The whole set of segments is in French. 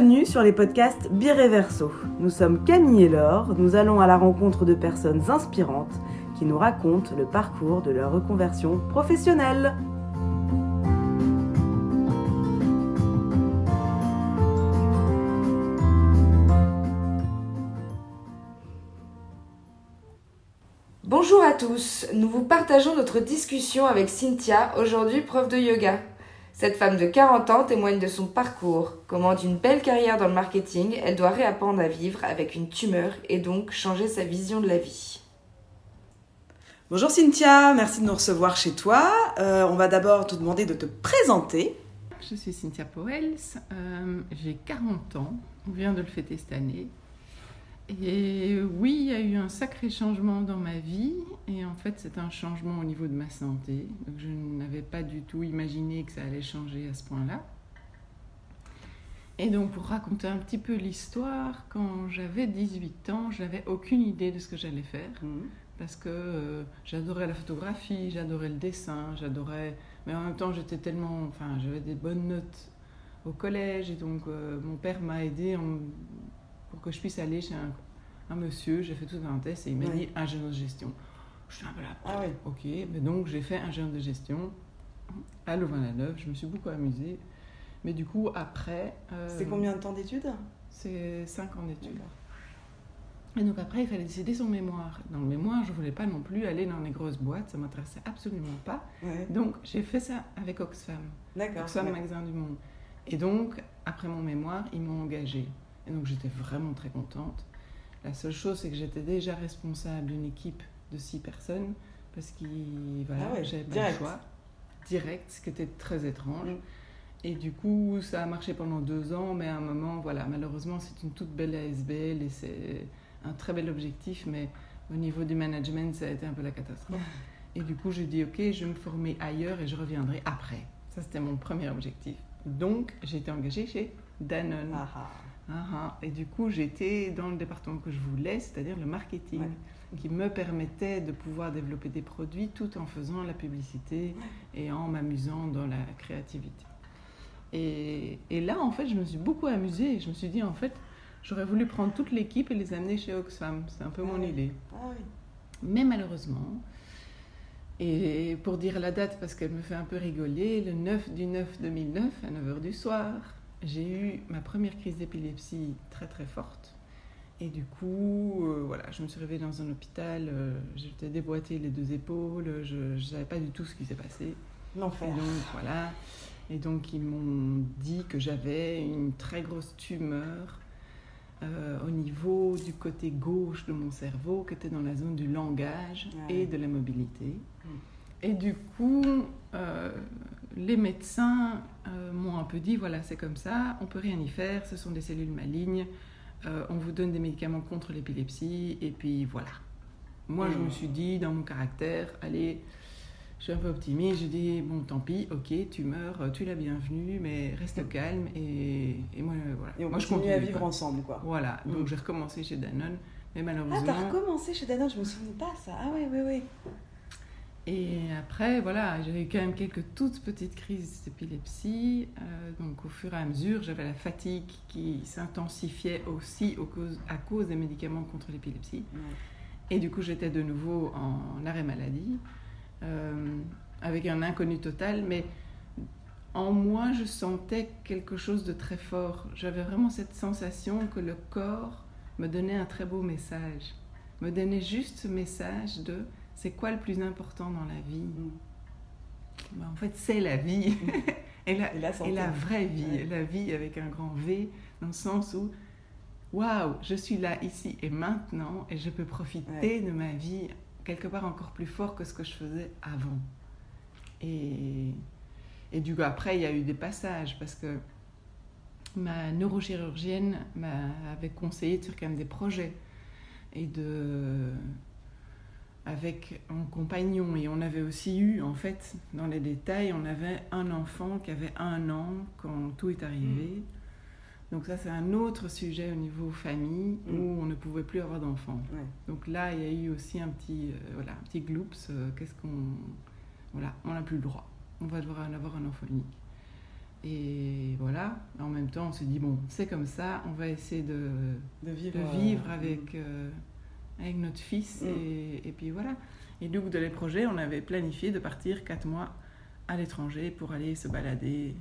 Bienvenue sur les podcasts Bireverso. Nous sommes Camille et Laure, nous allons à la rencontre de personnes inspirantes qui nous racontent le parcours de leur reconversion professionnelle. Bonjour à tous, nous vous partageons notre discussion avec Cynthia, aujourd'hui prof de yoga. Cette femme de 40 ans témoigne de son parcours, comment d'une belle carrière dans le marketing, elle doit réapprendre à vivre avec une tumeur et donc changer sa vision de la vie. Bonjour Cynthia, merci de nous recevoir chez toi. Euh, on va d'abord te demander de te présenter. Je suis Cynthia Poels, euh, j'ai 40 ans, on vient de le fêter cette année. Et oui, il y a eu un sacré changement dans ma vie. Et en fait, c'est un changement au niveau de ma santé. Donc, je n'avais pas du tout imaginé que ça allait changer à ce point-là. Et donc, pour raconter un petit peu l'histoire, quand j'avais 18 ans, je n'avais aucune idée de ce que j'allais faire. Mmh. Parce que euh, j'adorais la photographie, j'adorais le dessin, j'adorais. Mais en même temps, j'étais tellement. Enfin, j'avais des bonnes notes au collège. Et donc, euh, mon père m'a aidé en pour que je puisse aller chez un, monsieur. J'ai fait tout un test et il m'a dit ingénieur de gestion. Je suis un peu là. Ah oui. Ok, mais donc j'ai fait ingénieur de gestion à Louvain-la-Neuve. Je me suis beaucoup amusée. Mais du coup, après. Euh, c'est combien de temps d'études? C'est 5 ans d'études. Et donc après, il fallait décider son mémoire. Dans le mémoire, je ne voulais pas non plus aller dans les grosses boîtes, ça ne m'intéressait absolument pas. Donc j'ai fait ça avec Oxfam. D'accord. Oxfam Magasin du Monde. Et donc, après mon mémoire, ils m'ont engagée. Et donc j'étais vraiment très contente. La seule chose, c'est que j'étais déjà responsable d'une équipe de six personnes parce que voilà, ah j'avais pas le choix. Direct, ce qui était très étrange. Mm. Et du coup, ça a marché pendant deux ans, mais à un moment, voilà, malheureusement, c'est une toute belle ASBL et c'est un très bel objectif, mais au niveau du management, ça a été un peu la catastrophe. Et du coup, j'ai dit, ok, je vais me former ailleurs et je reviendrai après. Ça, c'était mon premier objectif. Donc, j'ai été engagée chez Danone. Ah ah. Ah, ah. Et du coup, j'étais dans le département que je voulais, c'est-à-dire le marketing, qui me permettait de pouvoir développer des produits tout en faisant la publicité et en m'amusant dans la créativité. Et, et, là, en fait, je me suis beaucoup amusée. Je me suis dit, en fait, j'aurais voulu prendre toute l'équipe et les amener chez Oxfam. C'est un peu mon idée. Mais malheureusement, et pour dire la date, parce qu'elle me fait un peu rigoler, le 9 du 9 2009, à 9h du soir, j'ai eu ma première crise d'épilepsie très très forte. Et du coup, euh, voilà, je me suis réveillée dans un hôpital, euh, j'étais déboîtée les deux épaules, je ne savais pas du tout ce qui s'est passé. L'enfer. Et donc, voilà. Et donc, ils m'ont dit que j'avais une très grosse tumeur euh, au niveau du côté gauche de mon cerveau, qui était dans la zone du langage et de la mobilité. Mm. Et du coup, les médecins euh, m'ont un peu dit voilà, c'est comme ça, on peut rien y faire, ce sont des cellules malignes, euh, on vous donne des médicaments contre l'épilepsie, et puis voilà. Moi, je me mmh. suis dit, dans mon caractère, allez, je suis un peu optimiste, je dis bon, tant pis, ok, tu meurs, tu l'as bienvenue, mais reste calme, et, moi, voilà. Et on moi, continue je à vivre ensemble, quoi. Voilà, donc mmh. j'ai recommencé chez Danone, mais malheureusement. Ah, t'as recommencé chez Danone, je me souviens pas ça. Ah, oui, oui, oui. Et après, voilà, j'avais eu quand même quelques toutes petites crises d'épilepsie. Euh, donc, au fur et à mesure, j'avais la fatigue qui s'intensifiait aussi à cause des médicaments contre l'épilepsie. Et du coup, j'étais de nouveau en arrêt maladie, euh, avec un inconnu total. Mais en moi, je sentais quelque chose de très fort. J'avais vraiment cette sensation que le corps me donnait un très beau message. Me donnait juste ce message de c'est quoi le plus important dans la vie ben, En fait, c'est la vie. et, la, et, la, vraie vie, la vie avec un grand V, dans le sens où, waouh, je suis là, ici et maintenant, et je peux profiter de ma vie quelque part encore plus fort que ce que je faisais avant. Et, et du coup, après, il y a eu des passages, parce que ma neurochirurgienne m'avait conseillé de faire quand même des projets et de avec mon compagnon et on avait aussi eu, en fait, dans les détails, on avait un enfant qui avait un an quand tout est arrivé. Mm. Donc ça, c'est un autre sujet au niveau famille mm. où on ne pouvait plus avoir d'enfants. Donc là, il y a eu aussi un petit, euh, voilà, un petit gloops. Euh, qu'est-ce qu'on... Voilà, on n'a plus le droit. On va devoir en avoir un enfant unique. Et voilà, en même temps, on s'est dit, bon, c'est comme ça, on va essayer de, de vivre, de vivre avec, avec notre fils. Et, et, puis voilà. Et donc, de les projets, on avait planifié de partir quatre mois à l'étranger pour aller se balader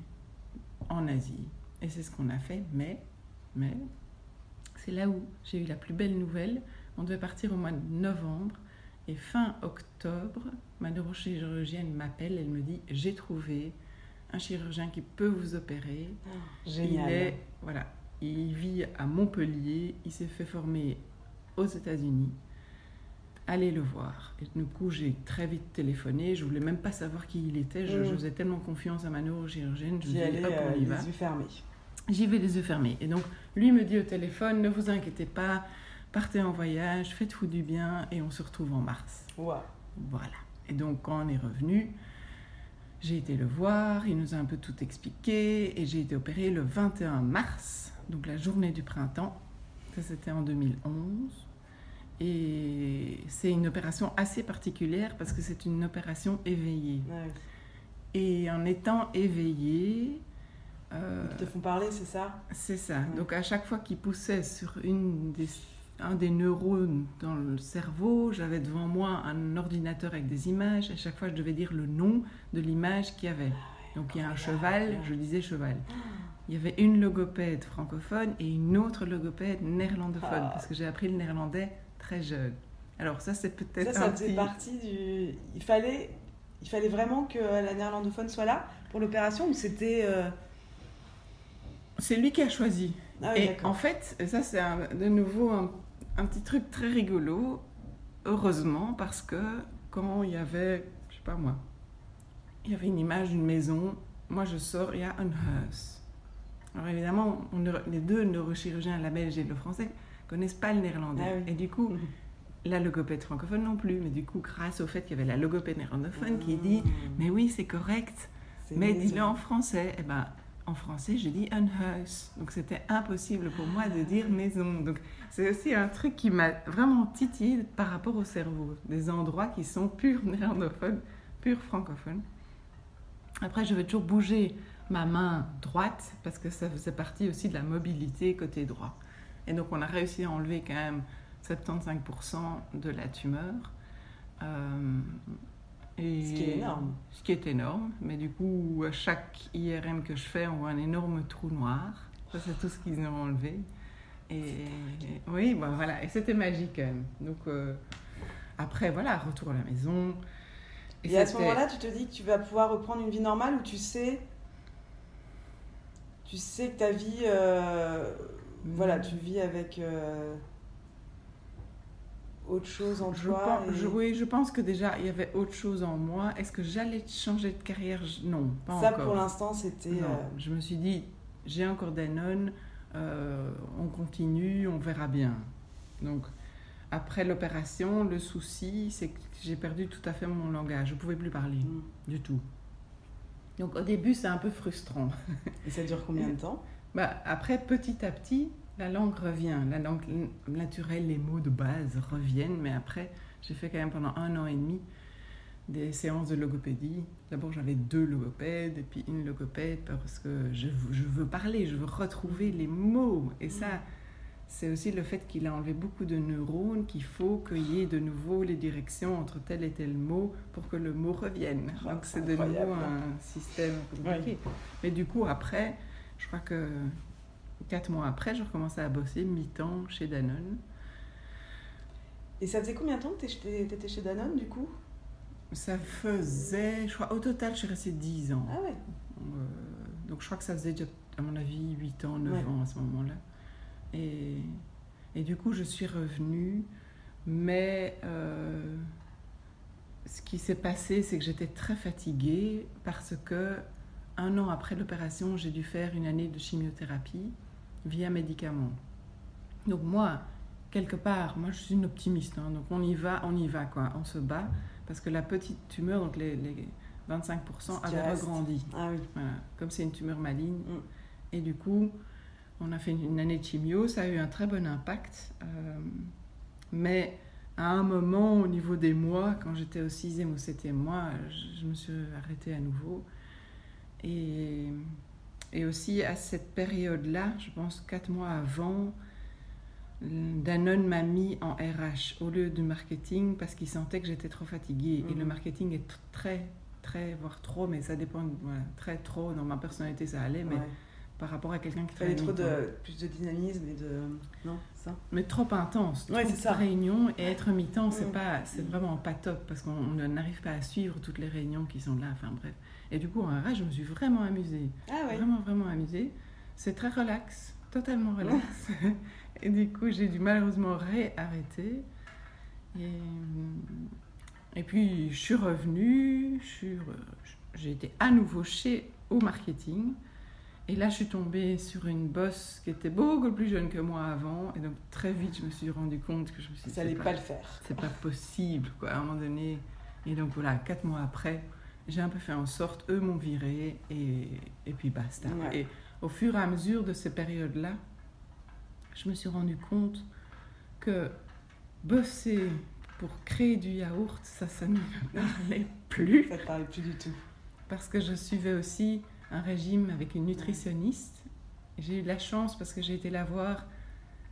en Asie. Et c'est ce qu'on a fait, mais, mais c'est là où j'ai eu la plus belle nouvelle. On devait partir au mois de novembre et fin octobre, ma neurochirurgienne m'appelle, elle me dit j'ai trouvé un chirurgien qui peut vous opérer. Oh, génial. Il est voilà, il vit à Montpellier, il s'est fait former aux États-Unis. Allez le voir. Et du coup, j'ai très vite téléphoné. Je voulais même pas savoir qui il était. Je, je faisais tellement confiance à ma neurochirurgienne. Je J'y dis, allais hop, on y euh, va. les yeux fermés. J'y vais les yeux fermés. Et donc, lui me dit au téléphone, ne vous inquiétez pas, partez en voyage, faites-vous du bien et on se retrouve en mars. Wow. Voilà. Et donc, quand on est revenu, j'ai été le voir, il nous a un peu tout expliqué et j'ai été opérée le 21 mars, donc la journée du printemps. Ça, c'était en 2011. Et c'est une opération assez particulière parce que c'est une opération éveillée. Ouais. Et en étant éveillée, euh, Ils te font parler, c'est ça? C'est ça. Ouais. Donc à chaque fois qu'il poussait sur une des, un des neurones dans le cerveau, j'avais devant moi un ordinateur avec des images. À chaque fois, je devais dire le nom de l'image qu'il y avait. Donc il y a un cheval, je disais cheval. Il y avait une logopède francophone et une autre logopède néerlandophone Ah. parce que j'ai appris le néerlandais très jeune. Alors ça, c'est Ça, peut-être ça un faisait petit... partie du. Il fallait, il fallait vraiment que la néerlandophone soit là pour l'opération ou c'était. euh, C'est lui qui a choisi. Ah oui, Et en fait, ça c'est de nouveau un, un petit truc très rigolo, heureusement, parce que quand il y avait, je sais pas moi, il y avait une image d'une maison, moi je sors, il y a un house. Alors évidemment, on les deux neurochirurgiens, la belge et le français, connaissent pas le néerlandais. Ah oui. Et du coup, la logopède francophone non plus. Mais du coup, grâce au fait qu'il y avait la logopède néerlandophone qui dit, mais oui, c'est correct, mais dis-le en français. Eh ben, en français, je dis un house. Donc c'était impossible pour moi de dire maison. Donc c'est aussi un truc qui m'a vraiment titillé par rapport au cerveau. Des endroits qui sont purs néerlandophones, purs francophones. Après, je vais toujours bouger ma main droite parce que ça faisait partie aussi de la mobilité côté droit. Et donc on a réussi à enlever quand même 75% de la tumeur. Euh, et- Ce qui est énorme. Ce qui est énorme. Mais du coup, à chaque IRM que je fais, on voit un énorme trou noir. Ça, c'est tout ce qu'ils ont enlevé. Et oui, bah, voilà. Et c'était magique quand même. Donc, euh, après, voilà, retour à la maison. Et à ce moment-là, tu te dis que tu vas pouvoir reprendre une vie normale ou tu sais. Tu sais que ta vie. euh. Voilà, tu vis avec. euh, autre chose en Je toi. pense, et- je- oui, je pense que déjà, il y avait autre chose en moi. Est-ce que j'allais changer de carrière? Non, pas Ça, encore. pour l'instant, c'était. Euh, je me suis dit, j'ai encore Danone, euh, on continue, on verra bien. Donc, après l'opération, le souci, c'est que j'ai perdu tout à fait mon langage. Je ne pouvais plus parler Mm. du tout. Donc, au début, c'est un peu frustrant. Et ça dure combien de temps? Bah, après, petit à petit, la langue revient. La langue naturelle, les mots de base reviennent. Mais après, j'ai fait quand même pendant un an et demi des séances de logopédie. D'abord, j'avais deux logopèdes et puis une logopède parce que je, je veux parler, je veux retrouver les mots. Et ça, c'est aussi le fait qu'il a enlevé beaucoup de neurones, qu'il faut qu'il y ait de nouveau les directions entre tel et tel mot pour que le mot revienne. Donc, c'est de nouveau un système compliqué. Mais du coup, après, je crois que quatre mois après, je recommençais à bosser mi-temps chez Danone. Et ça faisait combien de temps que tu étais chez Danone, du coup? Ça faisait, je crois, au total, je suis restée 10 ans. Ah ouais Euh, donc je crois que ça faisait déjà, à mon avis, 8 ans, 9 Ouais. ans à ce moment-là. Et, et du coup, je suis revenue, mais euh, ce qui s'est passé, c'est que j'étais très fatiguée parce que un an après l'opération, j'ai dû faire une année de chimiothérapie via médicaments. Donc moi, quelque part, moi je suis une optimiste, hein, donc on y va, on y va, quoi, on se bat, parce que la petite tumeur, donc les, les 25% Ce qui avait regrandi. Ah oui. Voilà, comme c'est une tumeur maligne. Mm. Et du coup, on a fait une, une année de chimio, ça a eu un très bon impact. euh, mais à un moment, au niveau des mois, quand j'étais au sixième ou septième mois, je, je me suis arrêtée à nouveau. Et, et aussi à cette période-là, je pense quatre mois avant, Danone m'a mis en RH au lieu du marketing parce qu'il sentait que j'étais trop fatiguée. Et le mhm. marketing est très, très, voire trop, mais ça dépend, très trop. Dans ma personnalité, ça allait, mais par rapport à quelqu'un qui fait trop de plus de dynamisme et de non? Ça mais trop intense. Trop c'est ça. réunion et être mi-temps c'est pas c'est vraiment pas top parce qu'on n'arrive pas à suivre toutes les réunions qui sont là enfin bref. Et du coup en RH je me suis vraiment amusée. Ah vraiment vraiment amusée. C'est très relax totalement relax. Et du coup j'ai dû malheureusement réarrêter. Et et puis je suis revenue j'ai été à nouveau chez au marketing et là, je suis tombée sur une bosse qui était beaucoup plus jeune que moi avant. Et donc, très vite, je me suis rendu compte que je me suis dit. Ça n'allait pas, le faire. C'est pas possible, quoi, à un moment donné. Et donc, voilà, quatre mois après, j'ai un peu fait en sorte, eux m'ont viré, et, et puis basta. Et au fur et à mesure de ces périodes-là, je me suis rendu compte que bosser pour créer du yaourt, ça, ça ne me parlait plus. Ça ne parlait plus du tout. Parce que je suivais aussi un régime avec une nutritionniste. J'ai eu de la chance parce que j'ai été la voir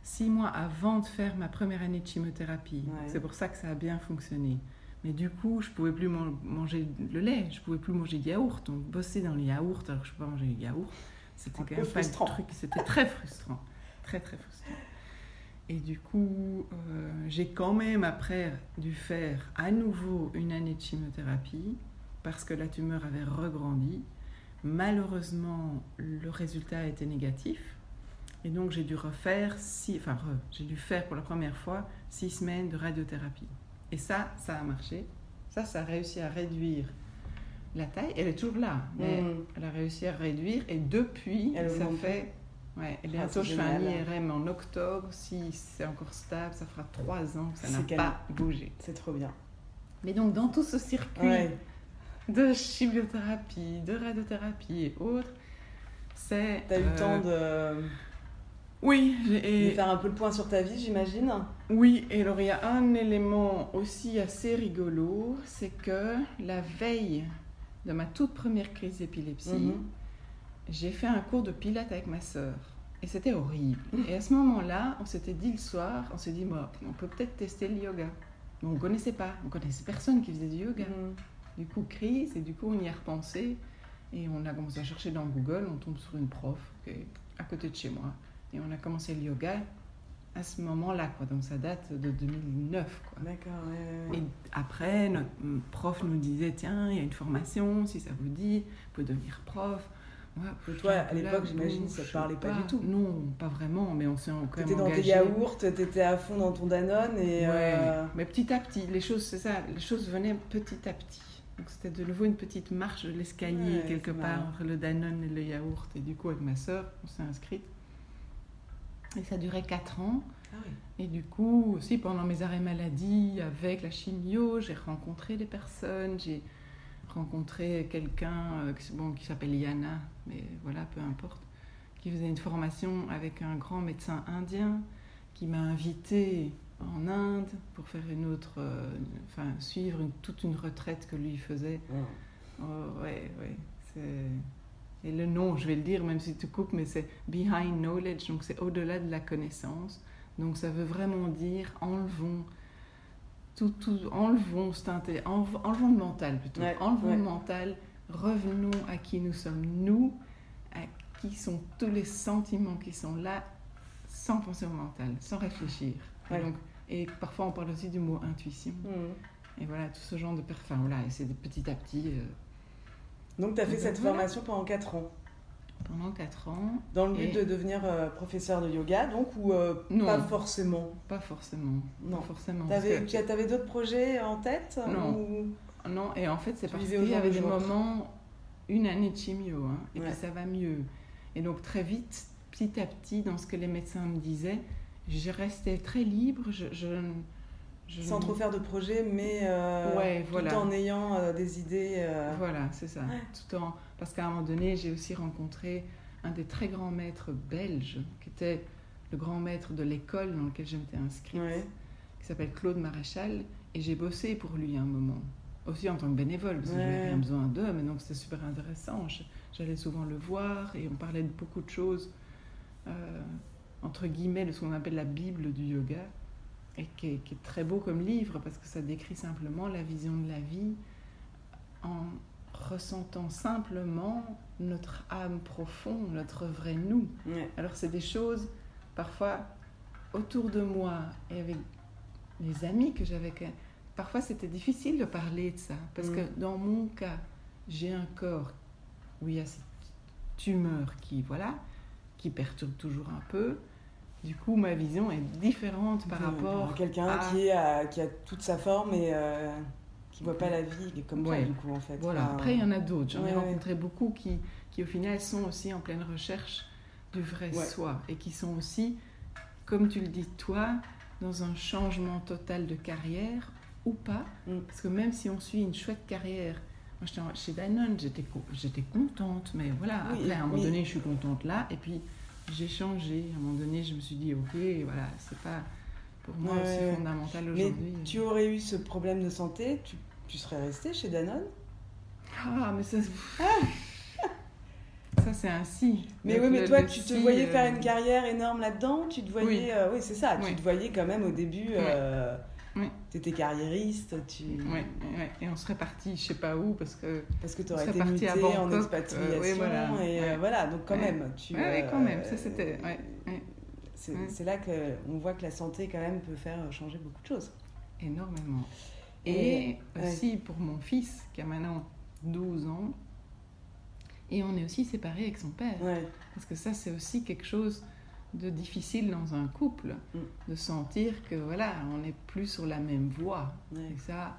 six mois avant de faire ma première année de chimiothérapie. C'est pour ça que ça a bien fonctionné. Mais du coup, je pouvais plus manger le lait, je pouvais plus manger de yaourt. Donc bosser dans les yaourts alors que je ne peux pas manger du yaourt, c'était quand même pas le truc. C'était très frustrant, très très frustrant. Et du coup, euh, j'ai quand même après dû faire à nouveau une année de chimiothérapie parce que la tumeur avait regrandi. Malheureusement, le résultat a été négatif. Et donc, j'ai dû refaire, six, enfin, j'ai dû faire pour la première fois six semaines de radiothérapie. Et ça, ça a marché. Ça, ça a réussi à réduire la taille. Elle est toujours là, mais mm. elle a réussi à réduire. Et depuis, elle ça fait. Ouais, et bientôt, ah, je fais un IRM en octobre. Si c'est encore stable, ça fera trois ans que ça n'a pas bougé. C'est trop bien. Mais donc, dans tout ce circuit de chimiothérapie, de radiothérapie et autres. C'est. T'as eu le temps de. Oui, et... de faire un peu le point sur ta vie, j'imagine. Oui, et alors il y a un élément aussi assez rigolo, c'est que la veille de ma toute première crise d'épilepsie, mhm. j'ai fait un cours de pilates avec ma sœur. Et c'était horrible. Et à ce moment-là, on s'était dit le soir, on s'est dit, on peut peut-être tester le yoga. Mais on ne connaissait pas, on connaissait personne qui faisait du yoga. Mhm du coup crise et du coup on y a repensé et on a commencé à chercher dans Google, on tombe sur une prof qui est à côté de chez moi et on a commencé le yoga à ce moment-là quoi, donc ça date de 2009 quoi. D'accord. Et après notre prof nous disait tiens il y a une formation si ça vous dit, vous pouvez devenir prof. Ouais, toi, à l'époque, j'imagine, ça ne parlait pas, du tout. Non, pas vraiment, mais on s'est quand même étais dans tes yaourts, tu étais à fond dans ton Danone et... Euh, mais petit à petit, les choses, c'est ça, les choses venaient petit à petit. Donc c'était de nouveau une petite marche de l'escalier quelque part entre le Danone et le yaourt. Et du coup, avec ma soeur, on s'est inscrite. Et ça durait 4 ans. Ah et du coup, aussi pendant mes arrêts maladie, avec la chimio, j'ai rencontré des personnes. J'ai rencontré quelqu'un euh, bon, qui s'appelle Yana, mais voilà, peu importe, qui faisait une formation avec un grand médecin indien qui m'a invité en Inde pour faire une autre, euh, enfin suivre toute une retraite que lui faisait. Oh, ouais, ouais. Et le nom, je vais le dire, même si tu coupes, mais c'est behind knowledge, donc c'est au-delà de la connaissance. Donc ça veut vraiment dire enlevons tout, tout enlevons, enlevons le mental plutôt, enlevons le mental, revenons à qui nous sommes nous, à qui sont tous les sentiments qui sont là, sans penser au mental, sans réfléchir. Donc, et parfois, on parle aussi du mot intuition. Mm. Et voilà, tout ce genre de parfum. Voilà, et c'est petit à petit. Euh, donc, tu as fait cette formation pendant 4 ans Pendant 4 ans. Dans le but de devenir euh, professeur de yoga, donc, ou euh, pas forcément? Pas forcément. Non, pas forcément. Tu avais, d'autres projets en tête Non. Non, et en fait, c'est parce qu'il y avait des moments, une année de chimio, hein, et puis ça va mieux. Et donc, très vite, petit à petit, dans ce que les médecins me disaient, je restais très libre. Je, je, Sans trop faire de projet, mais euh, tout en ayant euh, des idées. Euh, voilà, c'est ça. Tout en... Parce qu'à un moment donné, j'ai aussi rencontré un des très grands maîtres belges, qui était le grand maître de l'école dans laquelle je m'étais inscrite, qui s'appelle Claude Maréchal, et j'ai bossé pour lui un moment. aussi en tant que bénévole, parce que je n'avais rien besoin d'eux, mais donc c'était super intéressant. J'allais souvent le voir et on parlait de beaucoup de choses, entre guillemets, de ce qu'on appelle la Bible du yoga, et qui est, qui est, très beau comme livre, parce que ça décrit simplement la vision de la vie en ressentant simplement notre âme profonde, notre vrai nous. Alors c'est des choses, parfois, autour de moi et avec les amis que j'avais parfois c'était difficile de parler de ça, parce que mm. dans mon cas, j'ai un corps où il y a cette tumeur qui, voilà, qui perturbe toujours un peu. Du coup, ma vision est différente par rapport à quelqu'un qui, a, qui a toute sa forme et euh, qui voit pas la vie comme toi, du coup, en fait. Voilà. Après, il y en a d'autres. J'en ai rencontré beaucoup qui, qui, au final, sont aussi en pleine recherche du vrai soi et qui sont aussi, comme tu le dis toi, dans un changement total de carrière ou pas. Mm. Parce que même si on suit une chouette carrière, moi chez Danone, j'étais, j'étais contente, mais voilà, après à un moment donné je suis contente là, et puis j'ai changé. À un moment donné, je me suis dit, ok, voilà, c'est pas pour moi aussi fondamental aujourd'hui. Mais tu aurais eu ce problème de santé, tu, tu serais restée chez Danone? Ah, mais ça. Ça, c'est ainsi. Mais oui, mais toi, tu te voyais faire euh, une carrière énorme là-dedans Tu te voyais. Oui, euh, c'est ça. Tu te voyais quand même au début. Euh, tu étais carrière,iste tu... Et on serait parti je sais pas où parce que... Parce que tu aurais été muté en expatriation. Euh, voilà, et euh, voilà, donc quand même. Tu, oui, quand même, ça c'était... C'est là qu'on voit que la santé quand même peut faire changer beaucoup de choses. Énormément. Et, aussi pour mon fils qui a maintenant 12 ans, et on est aussi séparés avec son père. Parce que ça c'est aussi quelque chose de difficile dans un couple, mm. de sentir que voilà, on n'est plus sur la même voie. Et ça,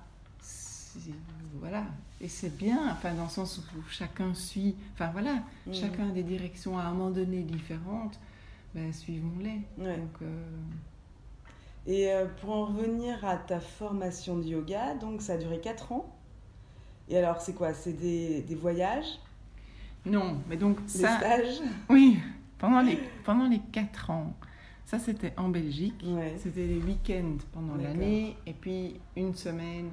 voilà. Et c'est bien, enfin, dans le sens où chacun suit, enfin voilà, mm. chacun a des directions à un moment donné différentes, ben, suivons-les. Euh, Et euh, pour en revenir à ta formation de yoga, donc ça a duré 4 ans. Et alors, c'est quoi? C'est des, des voyages? Non, mais donc des stages? Oui, pendant les, pendant les quatre ans, ça c'était en Belgique. C'était les week-ends pendant l'année et puis une semaine.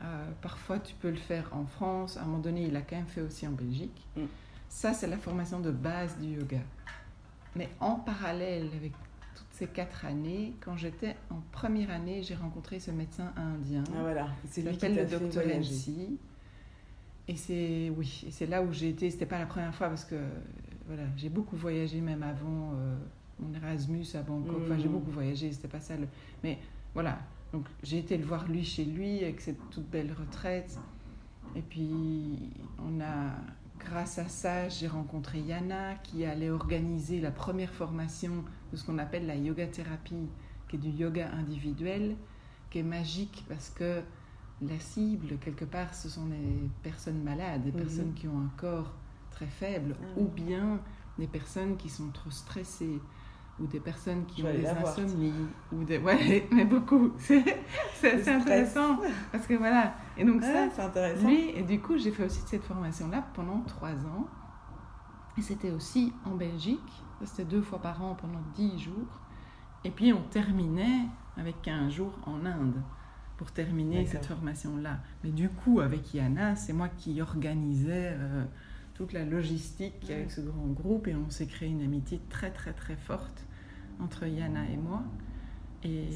Euh, parfois tu peux le faire en France. À un moment donné, il a quand même fait aussi en Belgique. Mm. Ça, c'est la formation de base du yoga. Mais en parallèle avec toutes ces quatre années, quand j'étais en première année, j'ai rencontré ce médecin indien. Ah voilà, c'est lui qui le docteur Et c'est oui, c'est là où j'ai été. C'était pas la première fois parce que voilà, j'ai beaucoup voyagé même avant euh, mon Erasmus à Bangkok. Enfin, j'ai mm. beaucoup voyagé, c'était pas ça. Le... Mais voilà, donc j'ai été le voir lui chez lui avec cette toute belle retraite. Et puis on a, grâce à ça, j'ai rencontré Yana qui allait organiser la première formation de ce qu'on appelle la yoga thérapie, qui est du yoga individuel, qui est magique parce que la cible, quelque part, ce sont des personnes malades, des mm-hmm. personnes qui ont un corps très faibles, ah ou bien des personnes qui sont trop stressées, ou des personnes qui ont des insomnies, ou des... Ouais, mais beaucoup. C'est intéressant, parce que voilà. Et donc ça, c'est intéressant. Lui, et du coup, j'ai fait aussi cette formation-là pendant trois ans. Et c'était aussi en Belgique. C'était deux fois par an pendant dix jours. Et puis on terminait avec 15 jours en Inde pour terminer cette formation-là. Mais du coup, avec Yana, c'est moi qui organisais euh, toute la logistique avec ce grand groupe et on s'est créé une amitié très très très forte entre Yana et moi. Et,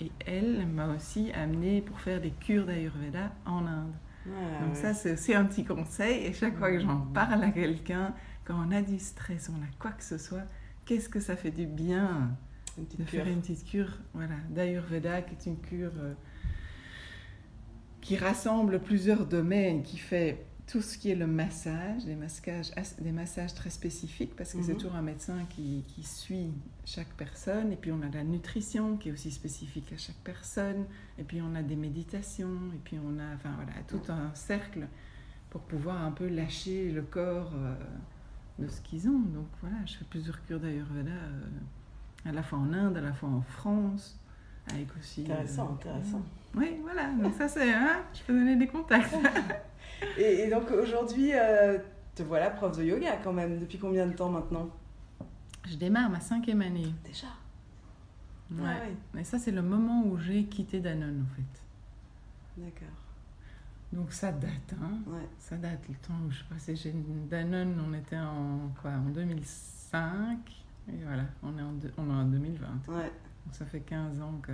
et elle m'a aussi amené pour faire des cures d'Ayurveda en Inde. Ah, Donc ça c'est aussi un petit conseil. Et chaque fois que j'en parle à quelqu'un, quand on a du stress, on a quoi que ce soit, qu'est-ce que ça fait du bien de faire une petite cure voilà, d'Ayurveda qui est une cure euh, qui rassemble plusieurs domaines, qui fait tout ce qui est le massage, des massages, des massages très spécifiques, parce que c'est mhm. toujours un médecin qui, qui, suit chaque personne. Et puis on a la nutrition qui est aussi spécifique à chaque personne. Et puis on a des méditations. Et puis on a enfin, voilà, tout un cercle pour pouvoir un peu lâcher le corps euh, de ce qu'ils ont. Donc voilà, je fais plusieurs cures d'Ayurveda, euh, à la fois en Inde, à la fois en France. Avec aussi, intéressant, euh, intéressant. Oui, voilà, donc ça c'est, hein, je peux donner des contacts. et, donc aujourd'hui, euh, te voilà prof de yoga quand même. Depuis combien de temps maintenant? Je démarre ma cinquième année. Déjà? Ouais. Ah Mais ça, c'est le moment où j'ai quitté Danone en fait. D'accord. Donc ça date, hein. Ça date le temps où je passais chez Danone, on était en quoi En 2005. Et voilà, on est en, on est en 2020. Ouais. Donc ça fait 15 ans que.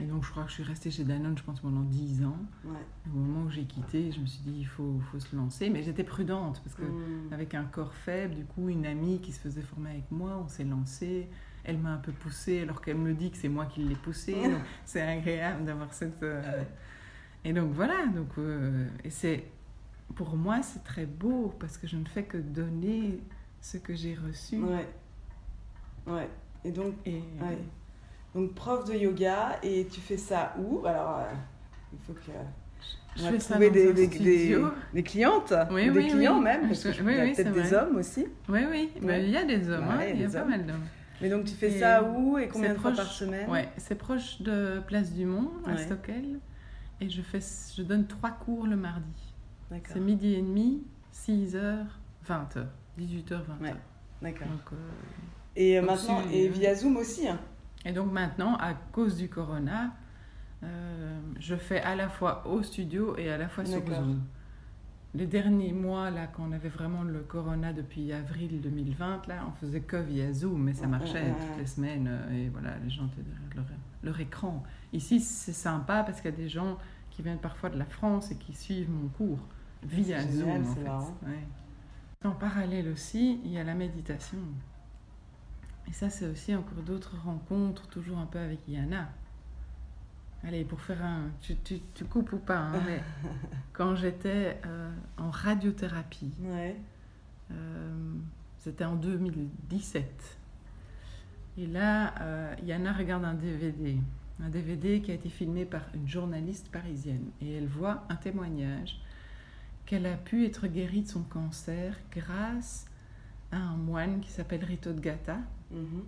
Et donc je crois que je suis restée chez Danone, je pense, pendant 10 ans. Ouais. Au moment où j'ai quitté, je me suis dit, il faut, faut se lancer. Mais j'étais prudente, parce que Mmh. avec un corps faible, du coup, une amie qui se faisait former avec moi, on s'est lancé. Elle m'a un peu poussée, alors qu'elle me dit que c'est moi qui l'ai poussée. donc c'est agréable d'avoir cette. euh, Et donc voilà, donc, euh, et c'est. Pour moi, c'est très beau, parce que je ne fais que donner ce que j'ai reçu. Ouais. Ouais. Et donc, Et, ouais. Donc prof de yoga, et tu fais ça où? Alors, euh, il faut que. je on va trouver des, des, des, des clientes, Oui, ou des oui, clients oui. même, parce que je- oui, il y a oui, peut-être des hommes aussi. Oui, oui, Ouais. il y a des hommes, Ouais, hein, il y a pas hommes. mal d'hommes. Mais donc tu fais Et ça où et combien de fois proche- par semaine? Ouais, c'est proche de Place du Mont, à. Stockel. Et je, fais, je donne trois cours le mardi. D'accord. C'est midi et demi, 6h, 20h. 18h, 20h. Ouais. D'accord. Euh, Et euh, maintenant, et via Zoom aussi. hein? Et donc maintenant, à cause du corona, euh, je fais à la fois au studio et à la fois sur. Zoom. Les derniers mois, là, quand on avait vraiment le corona depuis avril 2020, là, on faisait que via Zoom, mais ça Ouais, marchait ouais, ouais. toutes les semaines. euh, Et voilà, les gens étaient derrière leur, leur écran. Ici, c'est sympa parce qu'il y a des gens qui viennent parfois de la France et qui suivent mon cours via Zoom, génial, en fait. Ouais. En parallèle aussi, il y a la méditation. Et ça, c'est aussi encore d'autres rencontres, toujours un peu avec Yana. Allez, pour faire un... Tu, tu, tu coupes ou pas, hein, mais quand j'étais euh, en radiothérapie, Ouais. euh, c'était en 2017. Et là, euh, Yana regarde un DVD. Un DVD qui a été filmé par une journaliste parisienne. Et elle voit un témoignage qu'elle a pu être guérie de son cancer grâce à un moine qui s'appelle Rito Gata Mhm.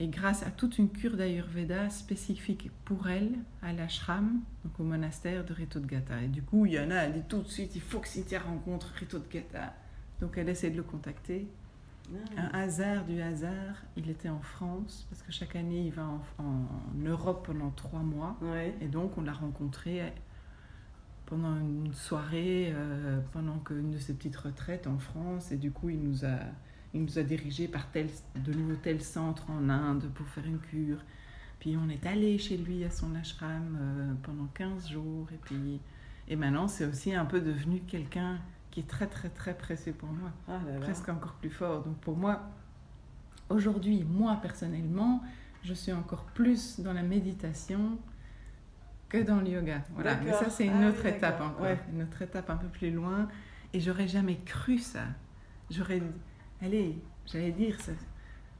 et grâce à toute une cure d'Ayurveda spécifique pour elle à l'ashram, donc au monastère de Rito Gata. Et du coup, Yana a dit tout de suite, il faut que Cynthia rencontre Rito Gata. Donc elle essaie de le contacter. Ah. Un hasard du hasard, il était en France, parce que chaque année il va en, en Europe pendant trois mois. Ouais. Et donc on l'a rencontré pendant une soirée, euh, pendant qu'une de ses petites retraites en France. Et du coup, il nous a, il nous a dirigés par tel, de nouveau tel centre en Inde pour faire une cure. Puis on est allé chez lui à son ashram euh, pendant 15 jours. Et, puis, et maintenant, c'est aussi un peu devenu quelqu'un qui est très, très, très précieux pour moi Ah là là. presque encore plus fort. Donc pour moi, aujourd'hui, moi personnellement, je suis encore plus dans la méditation que dans le yoga. Voilà. Mais ça, c'est une Ah oui, autre étape encore, Ouais. une autre étape un peu plus loin. Et j'aurais jamais cru ça. J'aurais, allez, j'allais dire ça.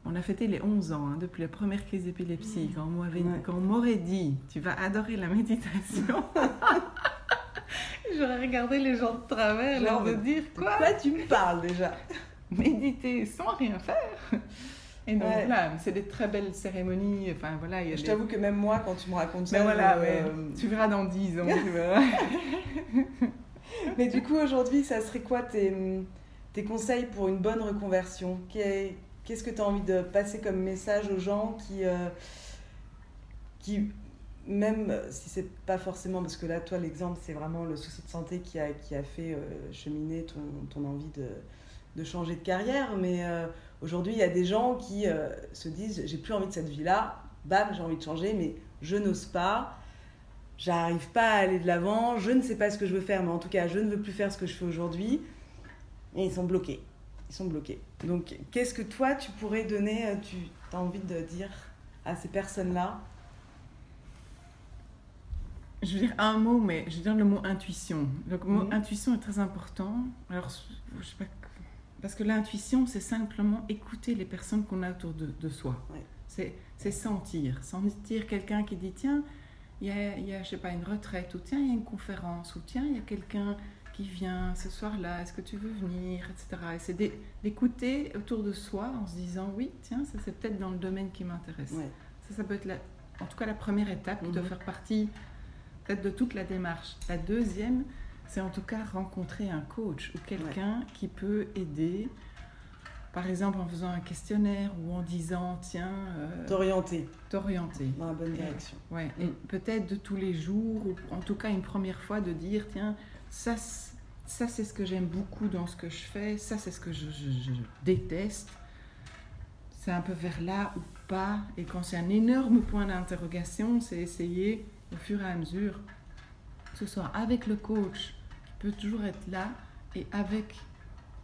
On a fêté les 11 ans hein, depuis la première crise d'épilepsie. Quand on m'avait- Ouais. quand on m'aurait dit, tu vas adorer la méditation. J'aurais regardé les gens de travers, leur de dire quoi? quoi tu me parles déjà? Méditer sans rien faire. Et donc Ouais. là, c'est des très belles cérémonies. Enfin voilà, il y a Je des- t'avoue que même moi, quand tu me racontes ça, voilà, je- mais tu verras dans 10 ans. tu verras. Mais du coup, aujourd'hui, ça serait quoi tes, tes conseils pour une bonne reconversion? Qu'est- Qu'est-ce que tu as envie de passer comme message aux gens qui, euh, qui même si c'est pas forcément, parce que là, toi, l'exemple, c'est vraiment le souci de santé qui a, qui a fait euh, cheminer ton, ton envie de, de changer de carrière, mais euh, aujourd'hui, il y a des gens qui euh, se disent, j'ai plus envie de cette vie-là, bam, j'ai envie de changer, mais je n'ose pas j'arrive pas à aller de l'avant, je ne sais pas ce que je veux faire, mais en tout cas, je ne veux plus faire ce que je fais aujourd'hui. Et ils sont bloqués. Ils sont bloqués. Donc, qu'est-ce que toi, tu pourrais donner, euh, tu as envie de dire à ces personnes-là? Je veux dire un mot, mais je veux dire le mot intuition. Donc, le mot Mhm. intuition est très important. Alors, je sais pas, parce que l'intuition, c'est simplement écouter les personnes qu'on a autour de, de soi. Ouais. C'est, sentir. Sentir quelqu'un qui dit tiens, il y a, il y a, je sais pas, une retraite, ou tiens, il y a une conférence, ou tiens, il y a quelqu'un qui vient ce soir-là, est-ce que tu veux venir, etc. Et c'est d'é- d'écouter autour de soi en se disant oui, tiens, ça c'est peut-être dans le domaine qui m'intéresse. Ouais. Ça, ça peut être la, en tout cas la première étape qui doit Mhm. faire partie peut-être de toute la démarche. La deuxième, c'est en tout cas rencontrer un coach ou quelqu'un qui peut aider par exemple en faisant un questionnaire ou en disant tiens. Euh, t'orienter. T'orienter. Dans la bonne direction. Ouais. Et peut-être de tous les jours, ou en tout cas une première fois, de dire tiens, ça, ça c'est ce que j'aime beaucoup dans ce que je fais, ça c'est ce que je, déteste. C'est un peu vers là ou pas. Et quand c'est un énorme point d'interrogation, c'est essayer au fur et à mesure, que ce soit avec le coach, peut toujours être là, et avec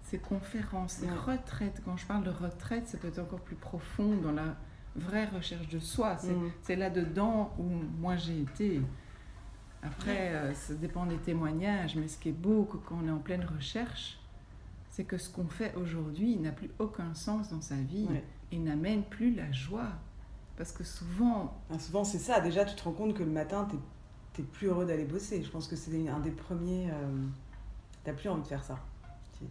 ces conférences, ces retraites. Quand je parle de retraite, ça peut être encore plus profond dans la vraie recherche de soi. C'est mm. là-dedans où moi j'ai été. Après, euh, ça dépend des témoignages, mais ce qui est beau quand on est en pleine recherche, c'est que ce qu'on fait aujourd'hui n'a plus aucun sens dans sa vie et n'amène plus la joie. Parce que souvent... Ah, souvent, c'est ça. Déjà, tu te rends compte que le matin, tu n'es plus heureux d'aller bosser. Je pense que c'est un des premiers... Euh, tu n'as plus envie de faire ça.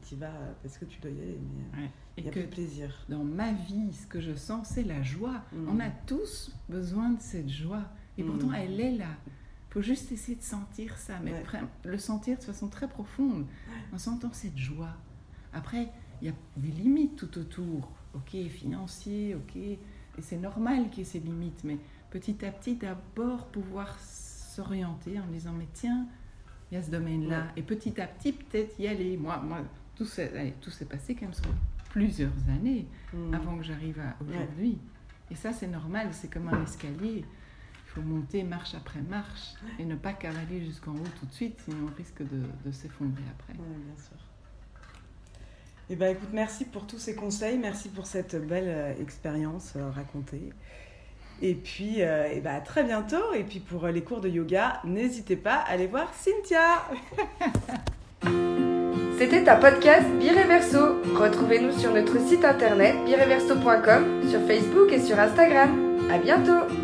Tu y vas parce que tu dois y aller, mais il y a plus de plaisir. Dans ma vie, ce que je sens, c'est la joie. Mm. On a tous besoin de cette joie. Et pourtant, mm. elle est là. Il faut juste essayer de sentir ça, mais le sentir de façon très profonde, en sentant cette joie. Après, il y a des limites tout autour. Ok, financier, ok. Et c'est normal qu'il y ait ces limites, mais petit à petit, d'abord pouvoir s'orienter en disant, mais tiens, il y a ce domaine-là. Et petit à petit, peut-être y aller. Moi, moi tout s'est passé quand même sur plusieurs années mm. avant que j'arrive à aujourd'hui. Et ça, c'est normal, c'est comme un escalier. Il faut monter marche après marche et ne pas cavaler jusqu'en haut tout de suite, sinon on risque de, de s'effondrer après. Oui, bien sûr. Eh ben, écoute, merci pour tous ces conseils, merci pour cette belle euh, expérience euh, racontée. Et puis, euh, eh ben, à très bientôt. Et puis, pour les cours de yoga, n'hésitez pas à aller voir Cynthia. C'était un podcast Bireverso. Retrouvez-nous sur notre site internet bireverso.com, sur Facebook et sur Instagram. À bientôt!